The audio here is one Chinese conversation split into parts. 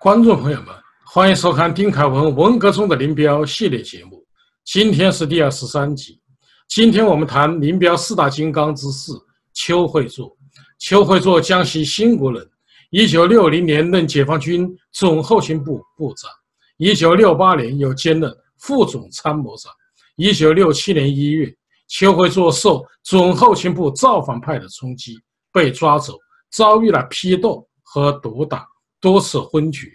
观众朋友们，欢迎收看丁凯文文革中的林彪系列节目。今天是第二十三集。今天我们谈林彪四大金刚之四邱会作。邱会作，江西兴国人，一九六零年任解放军总后勤部部长，一九六八年又兼任副总参谋长。一九六七年一月，邱会作受总后勤部造反派的冲击，被抓走，遭遇了批斗和毒打，多次昏厥。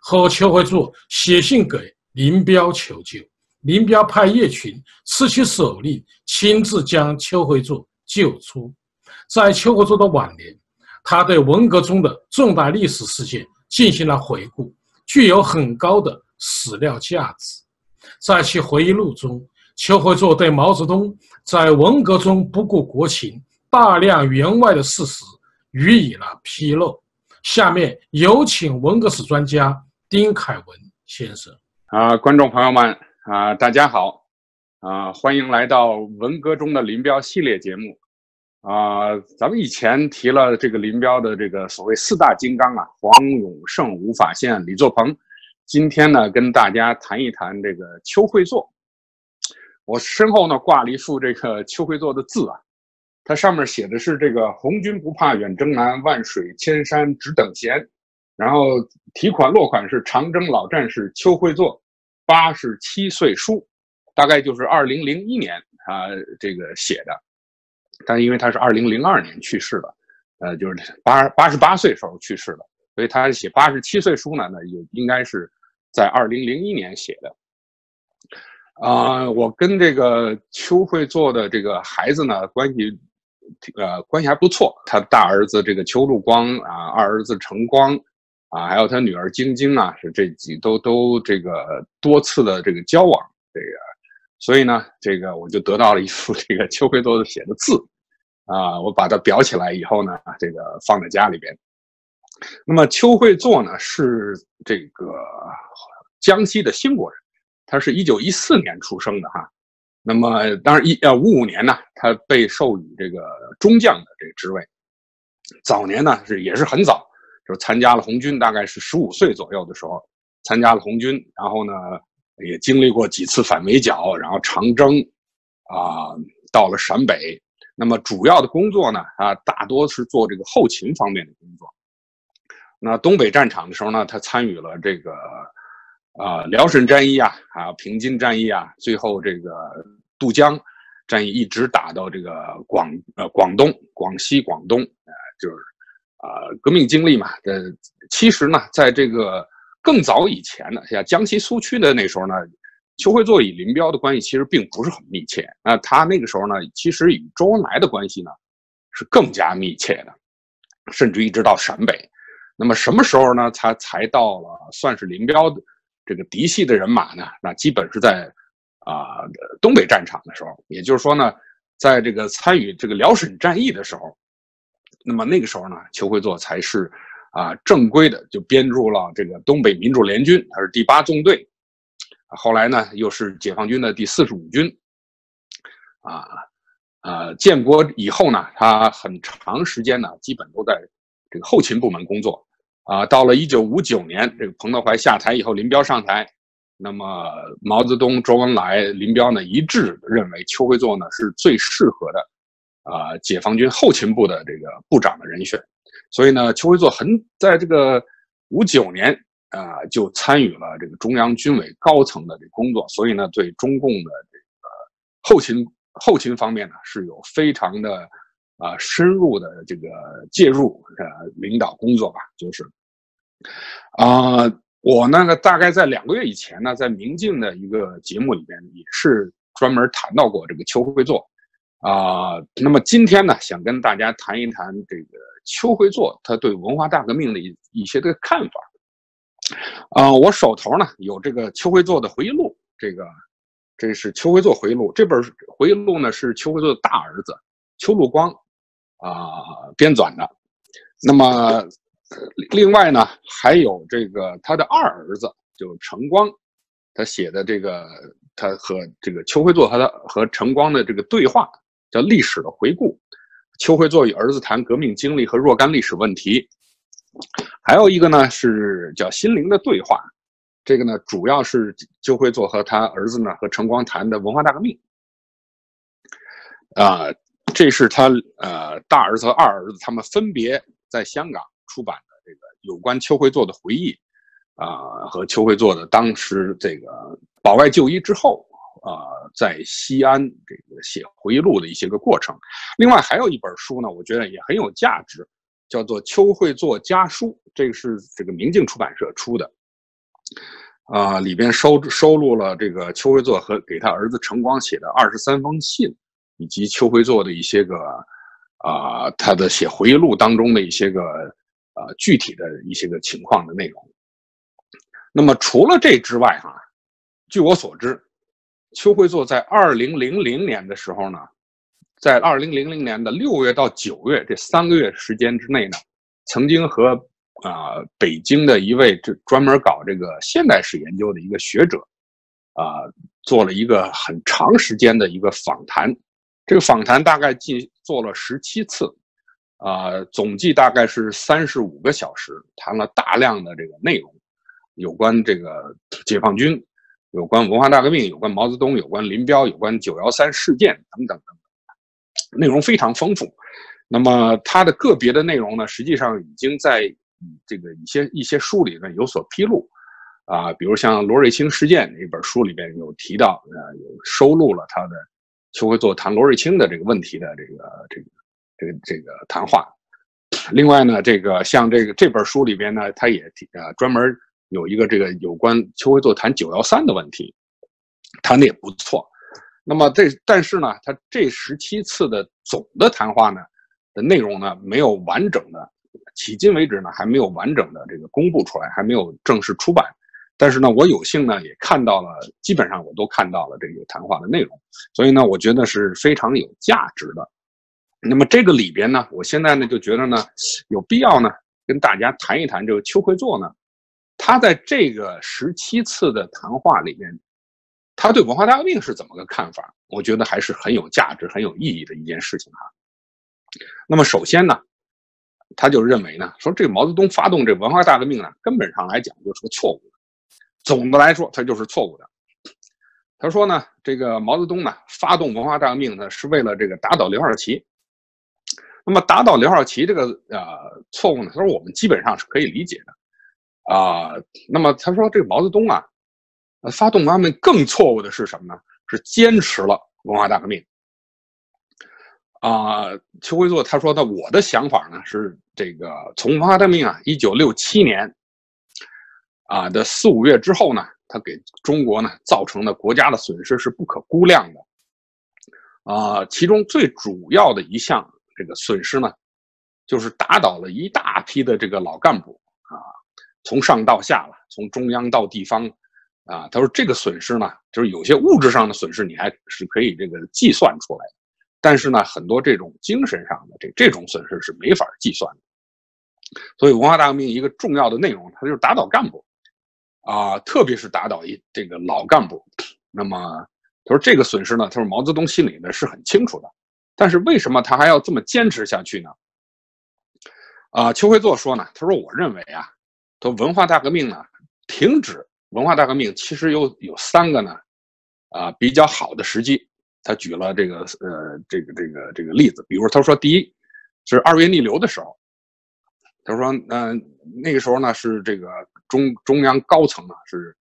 后邱会作写信给林彪求救，林彪派叶群持去手令，亲自将邱会作救出。在邱会作的晚年，他对文革中的重大历史事件进行了回顾，具有很高的史料价值。在其回忆录中，邱会作对毛泽东在文革中不顾国情、大量员外的事实予以了披露。下面有请文革史专家。丁凯文先生啊，观众朋友们啊，大家好啊，欢迎来到文革中的林彪系列节目啊。咱们以前提了这个林彪的这个所谓四大金刚啊，黄永胜、吴法宪、李作鹏。今天呢，跟大家谈一谈这个邱会作。我身后呢挂了一幅这个邱会作的字啊，它上面写的是这个“红军不怕远征难，万水千山只等闲”。然后提款落款是长征老战士邱会作，八十七岁书，大概就是二零零一年啊这个写的，但因为他是二零零二年去世的，呃，就是八八十八岁时候去世的，所以他写八十七岁书呢，那也应该是在二零零一年写的。啊，我跟这个邱会作的这个孩子呢关系，呃，关系还不错。他大儿子这个邱路光啊，二儿子陈光。啊，还有他女儿晶晶啊，是这几都都这个多次的这个交往，这个，所以呢，这个我就得到了一幅 这个邱会作写的字，啊，我把它裱起来以后呢，这个放在家里边。那么邱会作呢是这个江西的兴国人，他是一九一四年出生的哈。那么当然一呃五五年呢，他被授予这个中将的这个职位。早年呢是也是很早。就参加了红军，大概是十五岁左右的时候参加了红军，然后呢也经历过几次反围剿，然后长征，啊，到了陕北。那么主要的工作呢，啊，大多是做这个后勤方面的工作。那东北战场的时候呢，他参与了这个啊辽沈战役啊，还有平津战役啊，最后这个渡江战役一直打到这个广呃广东、广西、广东，呃，就是。啊，革命经历嘛，呃，其实呢，在这个更早以前呢，像江西苏区的那时候呢，邱会作与林彪的关系其实并不是很密切。那他那个时候呢，其实与周恩来的关系呢是更加密切的，甚至一直到陕北。那么什么时候呢，他才到了算是林彪的这个嫡系的人马呢？那基本是在啊东北战场的时候，也就是说呢，在这个参与这个辽沈战役的时候。那么那个时候呢，邱会作才是啊正规的，就编入了这个东北民主联军，他是第八纵队，后来呢又是解放军的第四十五军，啊啊建国以后呢，他很长时间呢基本都在这个后勤部门工作，啊到了一九五九年，这个彭德怀下台以后，林彪上台，那么毛泽东、周恩来、林彪呢一致认为邱会作呢是最适合的。啊，解放军后勤部的这个部长的人选，所以呢，邱会作很在这个五九年啊，就参与了这个中央军委高层的这工作，所以呢，对中共的这个后勤后勤方面呢，是有非常的啊深入的这个介入呃领导工作吧，就是啊，我呢大概在两个月以前呢，在明镜的一个节目里边也是专门谈到过这个邱会作。啊，那么今天呢，想跟大家谈一谈这个邱会作他对文化大革命的一一些的看法。啊，我手头呢有这个邱会作的回忆录，这个这是邱会作回忆录。这本回忆录呢是邱会作的大儿子邱路光啊编纂的。那么另外呢还有这个他的二儿子就是陈光，他写的这个他和这个邱会作他的和陈光的这个对话。叫历史的回顾，邱会作与儿子谈革命经历和若干历史问题，还有一个呢是叫心灵的对话，这个呢主要是邱会作和他儿子呢和陈光谈的文化大革命。啊，这是他呃大儿子和二儿子他们分别在香港出版的这个有关邱会作的回忆，啊和邱会作的当时这个保外就医之后啊在西安这个写回忆录的一些个过程。另外还有一本书呢，我觉得也很有价值，叫做《邱会作家书》，这个是这个明镜出版社出的，啊里边收收录了这个邱会作和给他儿子陈光写的二十三封信。以及邱会作的一些个啊，他的写回忆录当中的一些个呃具体的一些个情况的内容。那么除了这之外，哈，据我所知，邱会作在二零零零年的时候呢，在二零零零年的六月到九月这三个月时间之内呢，曾经和啊北京的一位这专门搞这个现代史研究的一个学者啊，做了一个很长时间的一个访谈。这个访谈大概进做了十七次，啊，总计大概是三十五个小时，谈了大量的这个内容，有关这个解放军，有关文化大革命，有关毛泽东，有关林彪，有关九幺三事件等等等等，内容非常丰富。那么它的个别的内容呢，实际上已经在这个一些一些书里面有所披露，啊，比如像罗瑞卿事件那本书里边有提到，呃，有收录了他的。就会做谈罗瑞卿的这个问题的这个这个这个这个谈话。另外呢，这个像这个这本书里边呢，他也呃专门有一个这个有关邱会作谈九幺三的问题，谈的也不错。那么这但是呢，他这十七次的总的谈话呢的内容呢没有完整的，迄今为止呢还没有完整的这个公布出来，还没有正式出版。但是呢，我有幸呢也看到了，基本上我都看到了这个谈话的内容，所以呢，我觉得是非常有价值的。那么这个里边呢，我现在呢就觉得呢，有必要呢跟大家谈一谈这个邱会作呢，他在这个十七次的谈话里面，他对文化大革命是怎么个看法？我觉得还是很有价值、很有意义的一件事情哈。那么首先呢，他就认为呢，说这个毛泽东发动这文化大革命呢，根本上来讲就是个错误的。总的来说，他就是错误的。他说呢，这个毛泽东呢发动文化大革命呢，是为了这个打倒刘少奇。那么打倒刘少奇这个呃错误呢，他说我们基本上是可以理解的啊。那么他说这个毛泽东啊，发动文化更错误的是什么呢？是坚持了文化大革命。啊，邱会作他说的，我的想法呢是这个从文化大革命啊，一九六七年。啊的四五月之后呢，他给中国呢造成的国家的损失是不可估量的，啊，其中最主要的一项这个损失呢，就是打倒了一大批的这个老干部啊，从上到下了，从中央到地方，啊，他说这个损失呢，就是有些物质上的损失你还是可以这个计算出来的，但是呢，很多这种精神上的这这种损失是没法计算的，所以文化大革命一个重要的内容，它就是打倒干部。啊，特别是打倒一这个老干部，那么他说这个损失呢，他说毛泽东心里呢是很清楚的，但是为什么他还要这么坚持下去呢？啊，邱会作说呢，他说我认为啊，说文化大革命呢停止文化大革命其实有有三个呢，啊比较好的时机，他举了这个呃这个这个这个例子，比如他说第一是二月逆流的时候，他说嗯那个时候呢是这个。中中央高层呢是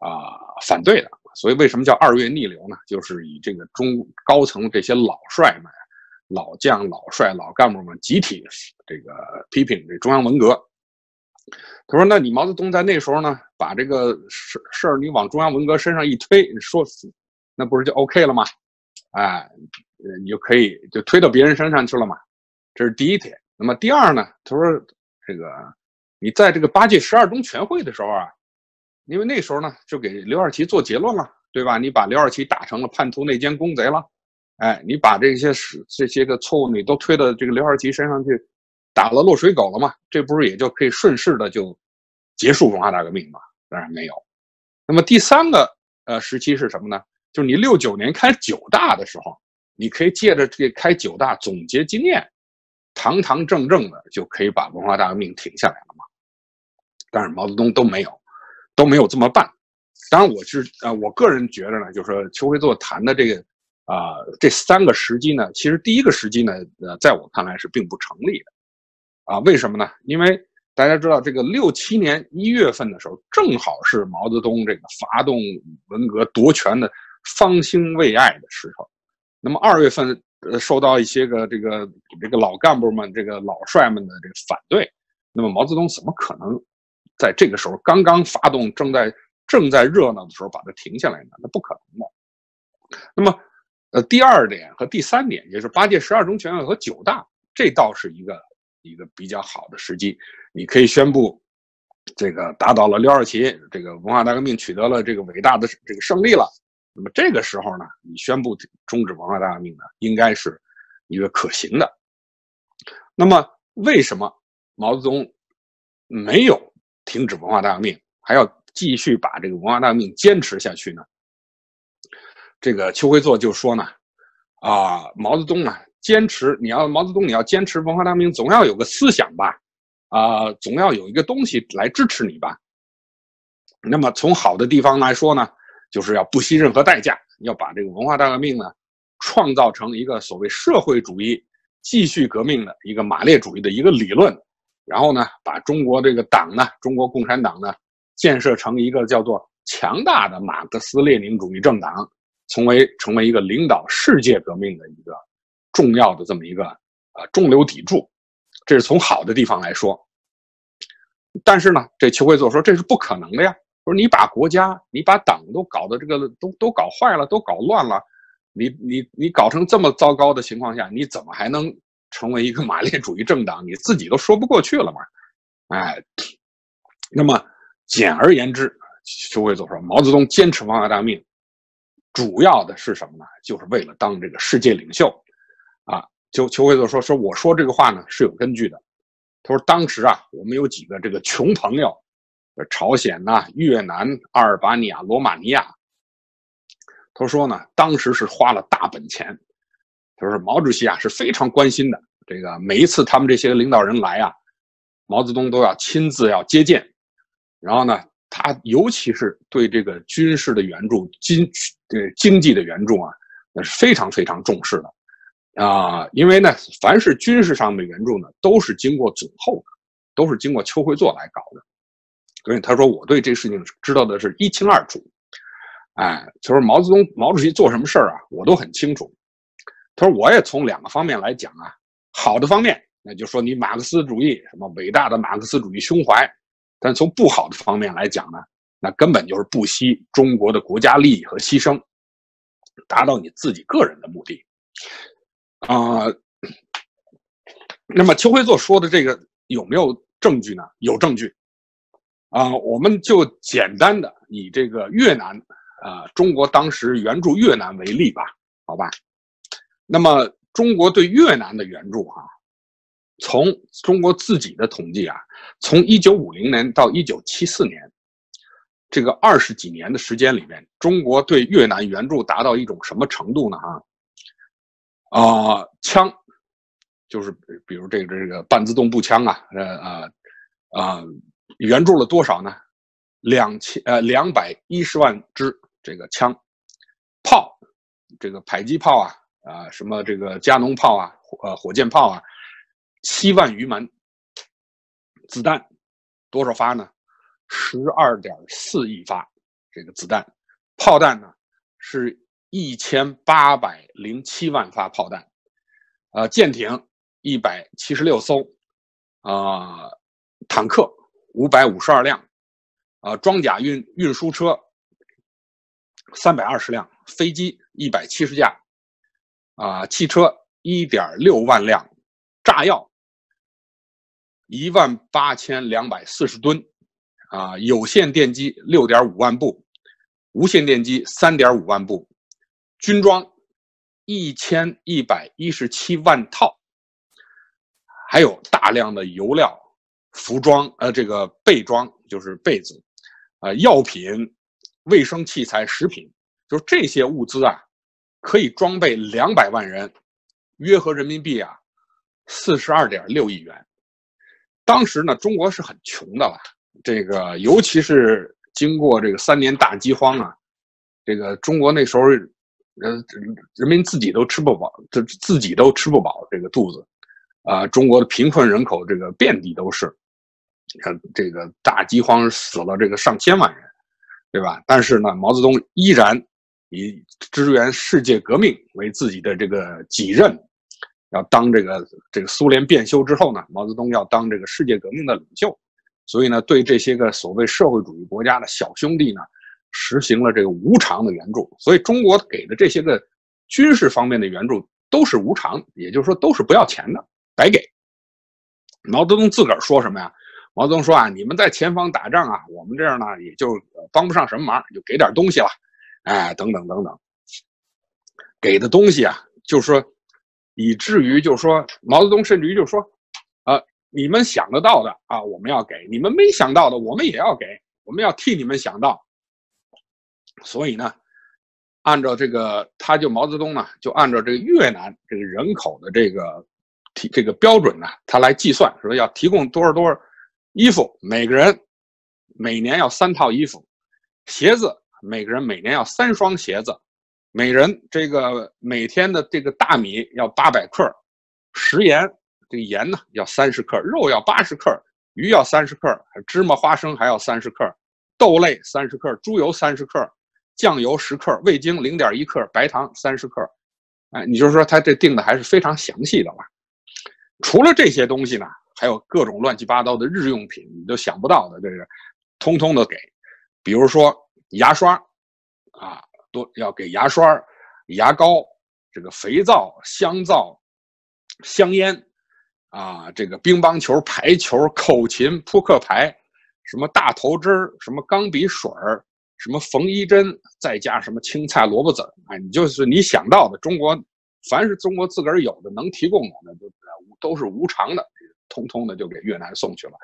啊反对的，所以为什么叫二月逆流呢？就是以这个中高层这些老帅们、老将、老帅、老干部们集体这个批评这中央文革。他说：“那你毛泽东在那时候呢，把这个事事儿你往中央文革身上一推，说那不是就 OK 了吗？哎，你就可以就推到别人身上去了嘛。这是第一点。那么第二呢？他说这个。”你在这个八届十二中全会的时候啊，因为那时候呢，就给刘二奇做结论了，对吧？你把刘二奇打成了叛徒、内奸、公贼了，哎，你把这些事、这些个错误你都推到这个刘二奇身上去，打了落水狗了嘛？这不是也就可以顺势的就结束文化大革命吗？当然没有。那么第三个呃时期是什么呢？就是你六九年开九大的时候，你可以借着这开九大总结经验，堂堂正正的就可以把文化大革命停下来了嘛？但是毛泽东都没有，都没有这么办。当然，我是呃，我个人觉得呢，就是说邱会作谈的这个啊这三个时机呢，其实第一个时机呢，呃，在我看来是并不成立的啊。为什么呢？因为大家知道，这个六七年一月份的时候，正好是毛泽东这个发动文革夺权的方兴未艾的时候。那么二月份，呃，受到一些个这个这个老干部们、这个老帅们的这个反对，那么毛泽东怎么可能在这个时候刚刚发动正在正在热闹的时候把它停下来呢？那不可能的。那么，呃，第二点和第三点，也是八届十二中全会和九大，这倒是一个一个比较好的时机，你可以宣布这个打倒了刘少奇，这个文化大革命取得了这个伟大的这个胜利了。那么这个时候呢，你宣布终止文化大革命呢，应该是一个可行的。那么为什么毛泽东没有停止文化大革命，还要？继续把这个文化大革命坚持下去呢？这个邱会作就说呢，啊，毛泽东啊，坚持你要毛泽东你要坚持文化大革命，总要有个思想吧，啊，总要有一个东西来支持你吧。那么从好的地方来说呢，就是要不惜任何代价，要把这个文化大革命呢，创造成一个所谓社会主义继续革命的一个马列主义的一个理论，然后呢，把中国这个党呢，中国共产党呢。建设成一个叫做强大的马克思列宁主义政党，成为成为一个领导世界革命的一个重要的这么一个呃中流砥柱，这是从好的地方来说。但是呢，这邱会作说这是不可能的呀，说你把国家、你把党都搞得这个都都搞坏了，都搞乱了，你你你搞成这么糟糕的情况下，你怎么还能成为一个马列主义政党？你自己都说不过去了嘛？哎，那么。简而言之，邱会作说，毛泽东坚持文化大革命，主要的是什么呢？就是为了当这个世界领袖，啊，邱邱会作说，说我说这个话呢是有根据的。他说，当时啊，我们有几个这个穷朋友，朝鲜呐、越南、阿尔巴尼亚、罗马尼亚。他说呢，当时是花了大本钱。他说，毛主席啊是非常关心的。这个每一次他们这些领导人来啊，毛泽东都要亲自要接见。然后呢，他尤其是对这个军事的援助、经呃经济的援助啊，那是非常非常重视的啊。因为呢，凡是军事上的援助呢，都是经过总后，都是经过邱会作来搞的。所以他说，我对这事情知道的是一清二楚。哎，就是毛泽东、毛主席做什么事儿啊，我都很清楚。他说，我也从两个方面来讲啊，好的方面，那就说你马克思主义什么伟大的马克思主义胸怀。但从不好的方面来讲呢，那根本就是不惜中国的国家利益和牺牲，达到你自己个人的目的，啊。那么邱会作说的这个有没有证据呢？有证据，啊，我们就简单的以这个越南啊，中国当时援助越南为例吧，好吧？那么中国对越南的援助哈。从中国自己的统计啊，从一九五零年到一九七四年，这个二十几年的时间里面，中国对越南援助达到一种什么程度呢？啊，啊，枪，就是比如这个这个半自动步枪啊，呃啊啊，援助了多少呢？两千呃两百一十万支这个枪，炮，这个迫击炮啊啊，什么这个加农炮啊，呃火箭炮啊。七万余门子弹，多少发呢？十二点四亿发。这个子弹，炮弹呢是一千八百零七万发炮弹。呃，舰艇一百七十六艘，啊，坦克五百五十二辆，啊，装甲运运输车三百二十辆，飞机一百七十架，啊，汽车一点六万辆，炸药。一万八千两百四十吨，啊，有线电机六点五万部，无线电机三点五万部，军装一千一百一十七万套，还有大量的油料、服装，呃，这个被装就是被子，啊，药品、卫生器材、食品，就是这些物资啊，可以装备两百万人，约合人民币啊，四十二点六亿元。当时呢，中国是很穷的了这个尤其是经过这个三年大饥荒啊，这个中国那时候，呃，人民自己都吃不饱，这自己都吃不饱这个肚子，啊，中国的贫困人口这个遍地都是，你看这个大饥荒死了这个上千万人，对吧？但是呢，毛泽东依然以支援世界革命为自己的这个己任。要当这个这个苏联变修之后呢，毛泽东要当这个世界革命的领袖，所以呢，对这些个所谓社会主义国家的小兄弟呢，实行了这个无偿的援助。所以中国给的这些个军事方面的援助都是无偿，也就是说都是不要钱的，白给。毛泽东自个儿说什么呀？毛泽东说啊，你们在前方打仗啊，我们这儿呢也就帮不上什么忙，就给点东西了，哎，等等等等，给的东西啊，就是说。以至于就是说，毛泽东甚至于就是说，呃，你们想得到的啊，我们要给；你们没想到的，我们也要给。我们要替你们想到。所以呢，按照这个，他就毛泽东呢，就按照这个越南这个人口的这个提这个标准呢，他来计算，说要提供多少多少衣服，每个人每年要三套衣服，鞋子每个人每年要三双鞋子。每人这个每天的这个大米要八百克，食盐这个盐呢要三十克，肉要八十克，鱼要三十克，芝麻花生还要三十克，豆类三十克，猪油三十克，酱油十克，味精零点一克，白糖三十克。哎，你就说他这定的还是非常详细的吧。除了这些东西呢，还有各种乱七八糟的日用品，你都想不到的，这个通通的给。比如说牙刷，啊。都要给牙刷、牙膏、这个肥皂、香皂、香烟，啊，这个乒乓球、排球、口琴、扑克牌，什么大头针什么钢笔水儿，什么缝衣针，再加什么青菜、萝卜籽儿，哎，你就是你想到的，中国凡是中国自个儿有的能提供的，那都都是无偿的，通通的就给越南送去了。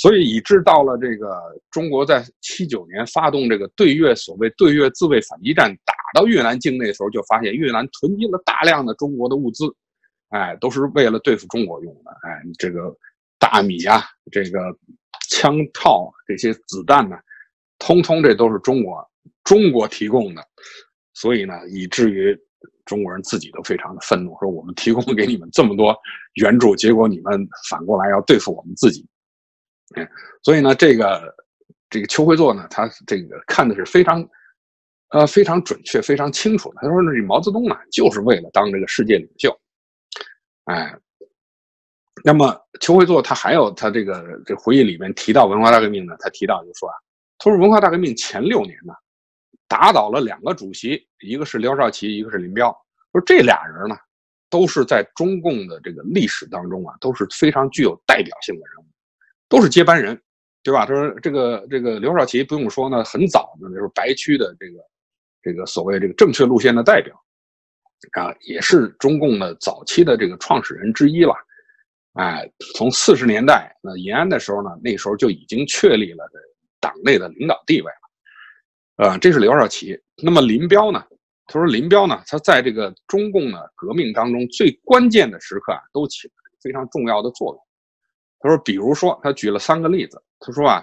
所以，以致到了这个中国在七九年发动这个对越所谓对越自卫反击战，打到越南境内的时候，就发现越南囤积了大量的中国的物资，哎，都是为了对付中国用的，哎，这个大米啊，这个枪炮这些子弹呢，通通这都是中国中国提供的，所以呢，以至于中国人自己都非常的愤怒，说我们提供给你们这么多援助，结果你们反过来要对付我们自己。嗯，所以呢，这个这个邱会作呢，他这个看的是非常，呃，非常准确、非常清楚的。他说：“这毛泽东啊，就是为了当这个世界领袖。”哎，那么邱会作他还有他这个这回忆里面提到文化大革命呢，他提到就说啊，他说文化大革命前六年呢，打倒了两个主席，一个是刘少奇，一个是林彪。说这俩人呢，都是在中共的这个历史当中啊，都是非常具有代表性的人。都是接班人，对吧？他说这个这个刘少奇不用说呢，很早呢就是白区的这个这个所谓这个正确路线的代表，啊，也是中共的早期的这个创始人之一了。哎，从四十年代那延安的时候呢，那时候就已经确立了党内的领导地位了。呃，这是刘少奇。那么林彪呢？他说林彪呢，他在这个中共的革命当中最关键的时刻啊，都起了非常重要的作用。他说：“比如说，他举了三个例子。他说啊，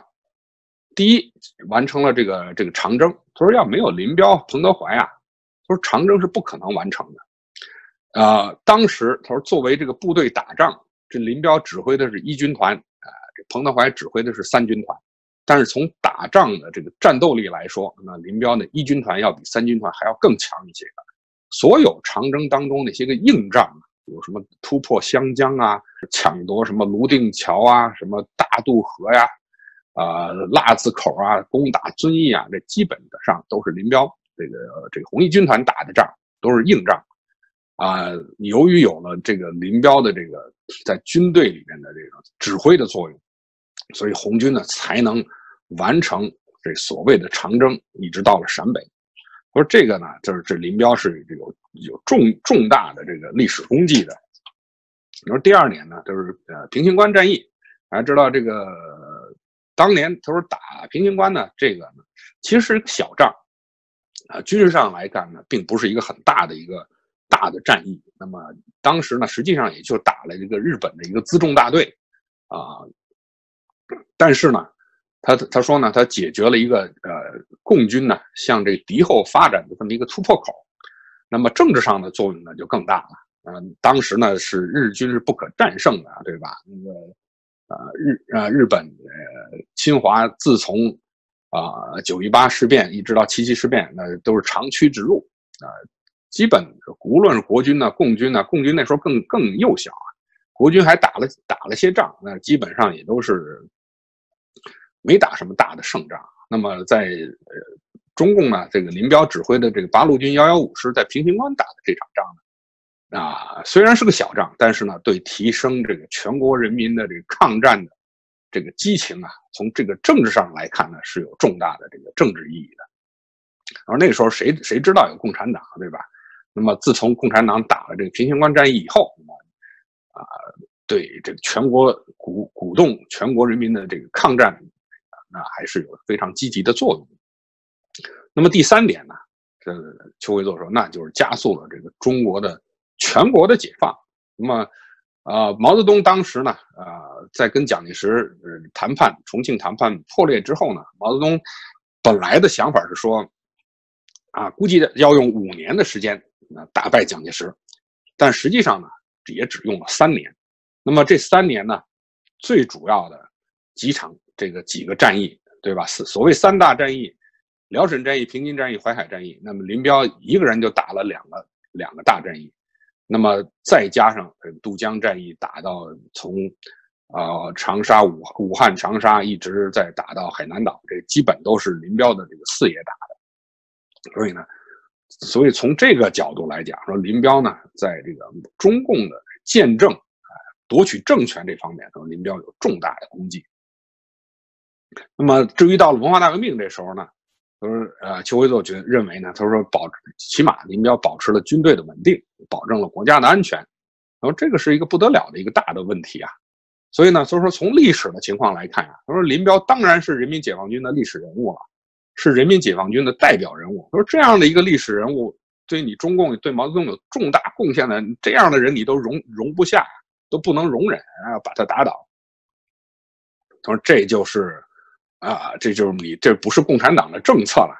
第一，完成了这个这个长征。他说要没有林彪、彭德怀啊，他说长征是不可能完成的。呃，当时他说作为这个部队打仗，这林彪指挥的是一军团，啊，这彭德怀指挥的是三军团。但是从打仗的这个战斗力来说，那林彪的一军团要比三军团还要更强一些的。所有长征当中那些个硬仗。”有什么突破湘江啊，抢夺什么泸定桥啊，什么大渡河呀，啊腊子口啊，攻打遵义啊，这基本的上都是林彪这个这个红一军团打的仗，都是硬仗，啊，由于有了这个林彪的这个在军队里面的这个指挥的作用，所以红军呢才能完成这所谓的长征，一直到了陕北。说这个呢，就是这林彪是有有重重大的这个历史功绩的。你说第二年呢，就是呃平型关战役，大家知道这个当年他说打平型关呢，这个呢其实小仗，啊军事上来看呢，并不是一个很大的一个大的战役。那么当时呢，实际上也就打了这个日本的一个辎重大队，啊，但是呢，他他说呢，他解决了一个呃共军呢向这敌后发展的这么一个突破口。那么政治上的作用呢就更大了。嗯，当时呢是日军是不可战胜的，对吧？那个呃日呃日本呃侵华自从啊九一八事变一直到七七事变，那都是长驱直入啊。基本无论是国军呢、共军呢，共军那时候更更幼小啊，国军还打了打了些仗，那基本上也都是没打什么大的胜仗。那么在呃中共呢，这个林彪指挥的这个八路军幺幺五师在平型关打的这场仗呢，啊虽然是个小仗，但是呢，对提升这个全国人民的这个抗战的这个激情啊，从这个政治上来看呢，是有重大的这个政治意义的。而那个时候谁谁知道有共产党，对吧？那么，自从共产党打了这个平型关战役以后，那么啊，对这个全国鼓鼓动全国人民的这个抗战，那还是有非常积极的作用。那么第三点呢，这邱会作说，那就是加速了这个中国的全国的解放。那么，啊，毛泽东当时呢，啊，在跟蒋介石谈判重庆谈判破裂之后呢，毛泽东本来的想法是说，啊，估计要用五年的时间。那打败蒋介石，但实际上呢，也只用了三年。那么这三年呢，最主要的几场这个几个战役，对吧？所所谓三大战役：辽沈战役、平津战役、淮海战役。那么林彪一个人就打了两个两个大战役，那么再加上渡江战役，打到从呃长沙、武武汉、长沙一直在打到海南岛，这基本都是林彪的这个四爷打的。所以呢。所以从这个角度来讲，说林彪呢，在这个中共的建政、夺取政权这方面，说林彪有重大的功绩。那么至于到了文化大革命这时候呢，他说呃，邱会作觉得认为呢，他说保起码林彪保持了军队的稳定，保证了国家的安全。然后这个是一个不得了的一个大的问题啊。所以呢，所以说从历史的情况来看啊，他说林彪当然是人民解放军的历史人物了。是人民解放军的代表人物。他说这样的一个历史人物，对你中共、对毛泽东有重大贡献的这样的人，你都容容不下，都不能容忍啊，把他打倒。他说这就是啊，这就是你这不是共产党的政策了。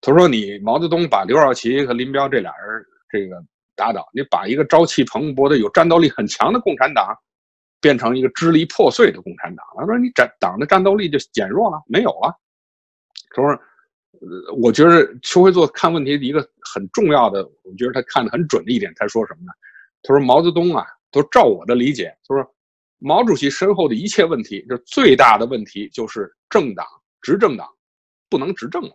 他说你毛泽东把刘少奇和林彪这俩人这个打倒，你把一个朝气蓬勃的、有战斗力很强的共产党，变成一个支离破碎的共产党。他说你战党的战斗力就减弱了，没有了。他说。呃，我觉得邱会作看问题的一个很重要的，我觉得他看的很准的一点，他说什么呢？他说毛泽东啊，都照我的理解，他说毛主席身后的一切问题，就最大的问题就是政党执政党不能执政了。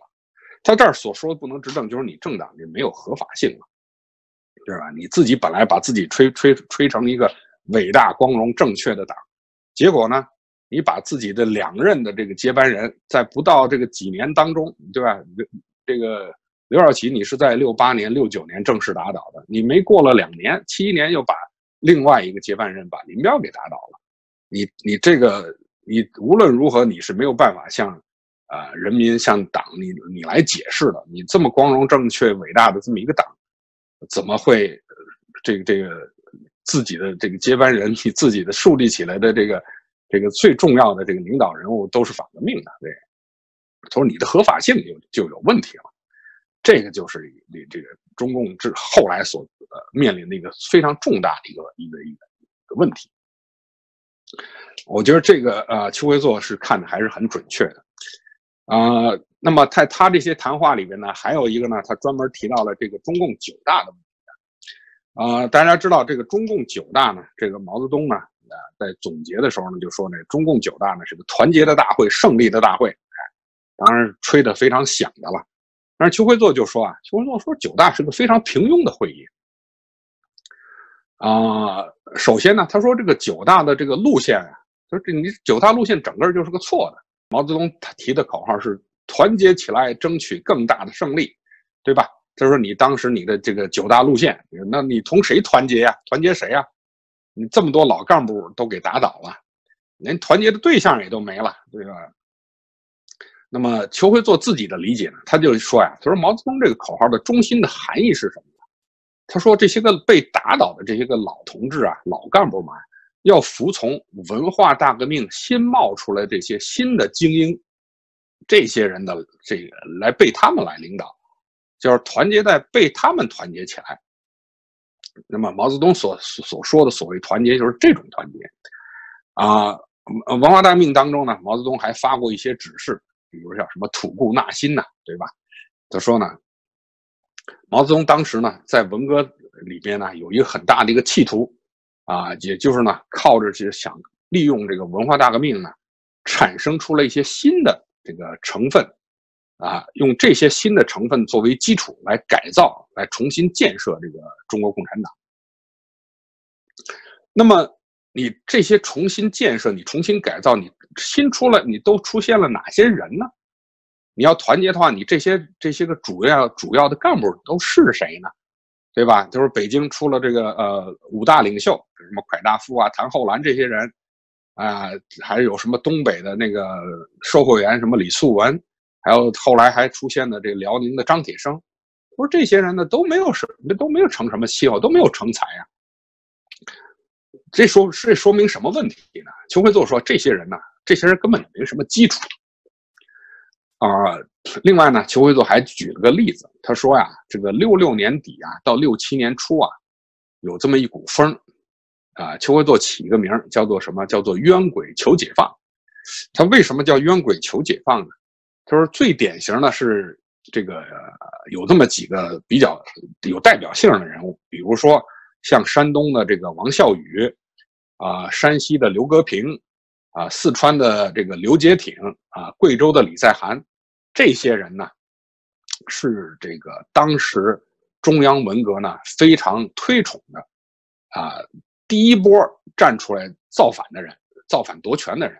他这儿所说的不能执政，就是你政党就没有合法性了，对吧？你自己本来把自己吹吹吹成一个伟大、光荣、正确的党，结果呢？你把自己的两任的这个接班人，在不到这个几年当中，对吧？这个刘少奇，你是在六八年、六九年正式打倒的，你没过了两年，七一年又把另外一个接班人把林彪给打倒了。你你这个你无论如何你是没有办法向啊人民向党你你来解释的。你这么光荣正确伟大的这么一个党，怎么会这个这个自己的这个接班人，你自己的树立起来的这个？这个最重要的这个领导人物都是反革命的，对，他说你的合法性就就有问题了，这个就是你这个中共之后来所呃面临的一个非常重大的一个一个一个一个问题。我觉得这个呃邱会作是看的还是很准确的，啊，那么在他这些谈话里边呢，还有一个呢，他专门提到了这个中共九大的问题，啊，大家知道这个中共九大呢，这个毛泽东呢。在总结的时候呢，就说呢，中共九大呢是个团结的大会，胜利的大会，当然吹得非常响的了。但是邱会作就说啊，邱会作说九大是个非常平庸的会议。啊，首先呢，他说这个九大的这个路线啊，说这你九大路线整个就是个错的。毛泽东他提的口号是团结起来，争取更大的胜利，对吧？他说你当时你的这个九大路线，那你同谁团结呀？团结谁呀？你这么多老干部都给打倒了，连团结的对象也都没了，对吧？那么邱会做自己的理解呢？他就说呀，他说毛泽东这个口号的中心的含义是什么呢？他说这些个被打倒的这些个老同志啊、老干部们，要服从文化大革命新冒出来这些新的精英这些人的这个来被他们来领导，就是团结在被他们团结起来。那么毛泽东所所说的所谓团结，就是这种团结啊。文化大革命当中呢，毛泽东还发过一些指示，比如叫什么吐故纳新呐，对吧？他说呢，毛泽东当时呢在文革里边呢有一个很大的一个企图啊，也就是呢靠着这想利用这个文化大革命呢，产生出了一些新的这个成分啊，用这些新的成分作为基础来改造、来重新建设这个中国共产党。那么。你这些重新建设，你重新改造，你新出了，你都出现了哪些人呢？你要团结的话，你这些这些个主要主要的干部都是谁呢？对吧？就是北京出了这个呃五大领袖，什么蒯大夫啊、谭厚兰这些人啊，还有什么东北的那个售货员什么李素文，还有后来还出现的这个辽宁的张铁生，不是这些人呢都没有什么都没有成什么气候，都没有成才呀。这说这说明什么问题呢？邱会作说，这些人呢，这些人根本就没什么基础啊。另外呢，邱辉作还举了个例子，他说呀，这个六六年底啊，到六七年初啊，有这么一股风啊。邱辉作起一个名叫做什么？叫做冤鬼求解放。他为什么叫冤鬼求解放呢？他说最典型的是这个有这么几个比较有代表性的人物，比如说。像山东的这个王孝宇，啊，山西的刘格平，啊，四川的这个刘杰挺，啊，贵州的李在涵，这些人呢，是这个当时中央文革呢非常推崇的，啊，第一波站出来造反的人，造反夺权的人。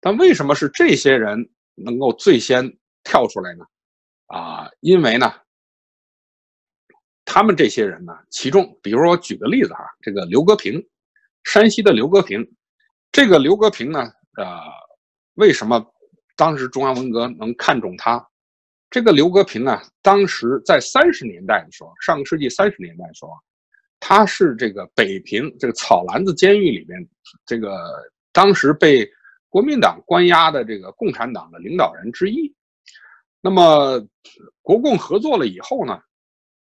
但为什么是这些人能够最先跳出来呢？啊，因为呢。他们这些人呢，其中，比如说，我举个例子哈，这个刘格平，山西的刘格平，这个刘格平呢，呃，为什么当时中央文革能看中他？这个刘格平啊，当时在三十年代的时候，上个世纪三十年代的时候，他是这个北平这个草篮子监狱里边，这个当时被国民党关押的这个共产党的领导人之一。那么国共合作了以后呢？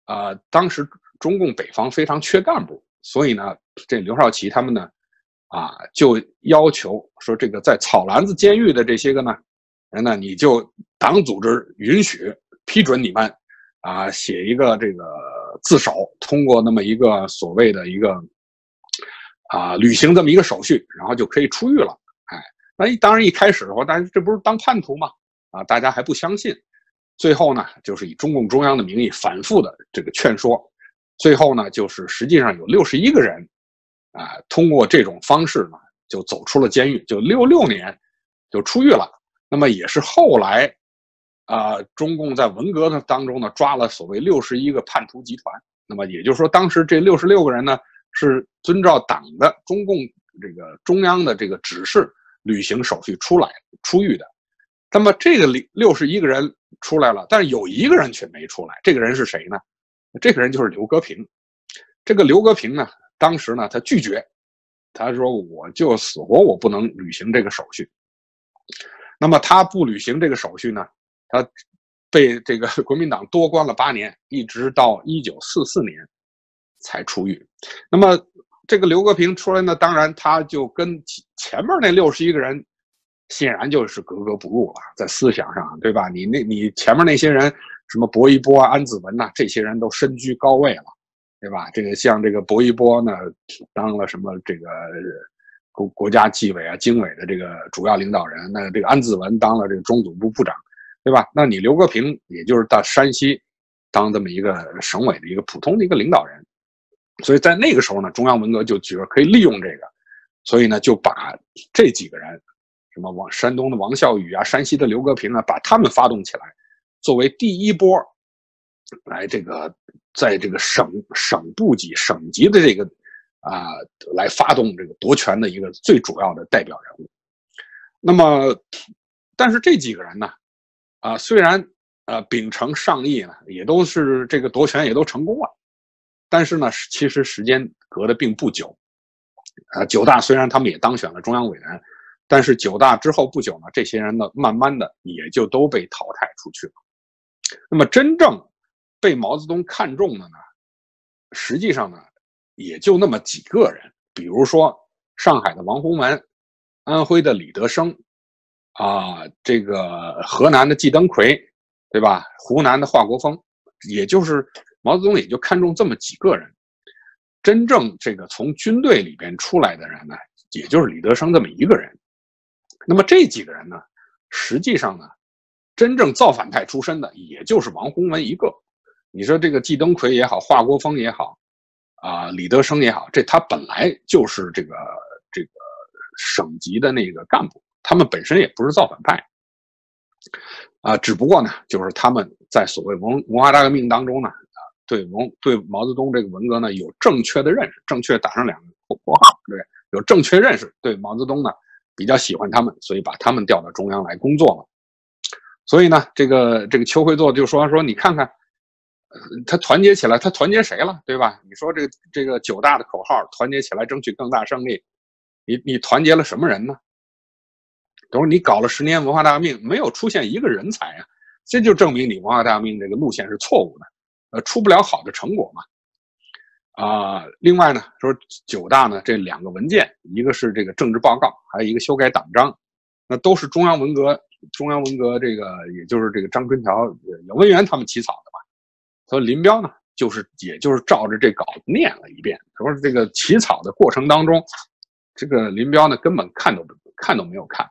啊，当时中共北方非常缺干部，所以呢，这刘少奇他们呢，啊，就要求说，这个在草篮子监狱的这些个呢人呢，你就党组织允许批准你们，啊，写一个这个自首，通过那么一个所谓的一个啊，履行这么一个手续，然后就可以出狱了。哎，那当然一开始的话，大家这不是当叛徒吗？啊，大家还不相信。最后呢，就是以中共中央的名义反复的这个劝说，最后呢，就是实际上有六十一个人，啊，通过这种方式呢，就走出了监狱，就六六年就出狱了。那么也是后来，啊，中共在文革的当中呢，抓了所谓六十一个叛徒集团。那么也就是说，当时这六十六个人呢，是遵照党的中共这个中央的这个指示履行手续出来出狱的。那么这个六六十一个人。出来了，但是有一个人却没出来。这个人是谁呢？这个人就是刘格平。这个刘格平呢，当时呢，他拒绝，他说：“我就死活我不能履行这个手续。”那么他不履行这个手续呢，他被这个国民党多关了八年，一直到一九四四年才出狱。那么这个刘格平出来呢，当然他就跟前面那六十一个人。显然就是格格不入了，在思想上，对吧？你那，你前面那些人，什么薄一波、安子文呐，这些人都身居高位了，对吧？这个像这个薄一波呢，当了什么这个国国家纪委啊、经委的这个主要领导人，那这个安子文当了这个中组部部长，对吧？那你刘国平也就是到山西当这么一个省委的一个普通的一个领导人，所以在那个时候呢，中央文革就觉得可以利用这个，所以呢就把这几个人。什么王山东的王孝宇啊，山西的刘格平啊，把他们发动起来，作为第一波，来这个在这个省省部级、省级的这个啊，来发动这个夺权的一个最主要的代表人物。那么，但是这几个人呢，啊，虽然呃秉承上意呢，也都是这个夺权也都成功了，但是呢，其实时间隔得并不久。啊，九大虽然他们也当选了中央委员。但是九大之后不久呢，这些人呢，慢慢的也就都被淘汰出去了。那么真正被毛泽东看中的呢，实际上呢，也就那么几个人，比如说上海的王洪文，安徽的李德生，啊，这个河南的季登奎，对吧？湖南的华国锋，也就是毛泽东也就看中这么几个人。真正这个从军队里边出来的人呢，也就是李德生这么一个人。那么这几个人呢，实际上呢，真正造反派出身的，也就是王洪文一个。你说这个季登奎也好，华国锋也好，啊，李德生也好，这他本来就是这个这个省级的那个干部，他们本身也不是造反派，啊，只不过呢，就是他们在所谓文文化大革命当中呢，啊，对文对毛泽东这个文革呢有正确的认识，正确打上两个括号，对，有正确认识，对毛泽东呢比较喜欢他们，所以把他们调到中央来工作了。所以呢，这个这个邱会作就说说你看看。他团结起来，他团结谁了，对吧？你说这这个九大的口号，团结起来争取更大胜利，你你团结了什么人呢？等会你搞了十年文化大革命，没有出现一个人才啊，这就证明你文化大革命这个路线是错误的，呃，出不了好的成果嘛。啊，另外呢，说九大呢这两个文件，一个是这个政治报告，还有一个修改党章，那都是中央文革中央文革这个，也就是这个张春桥、姚文元他们起草的。所以林彪呢，就是也就是照着这稿子念了一遍。说这个起草的过程当中，这个林彪呢根本看都不看都没有看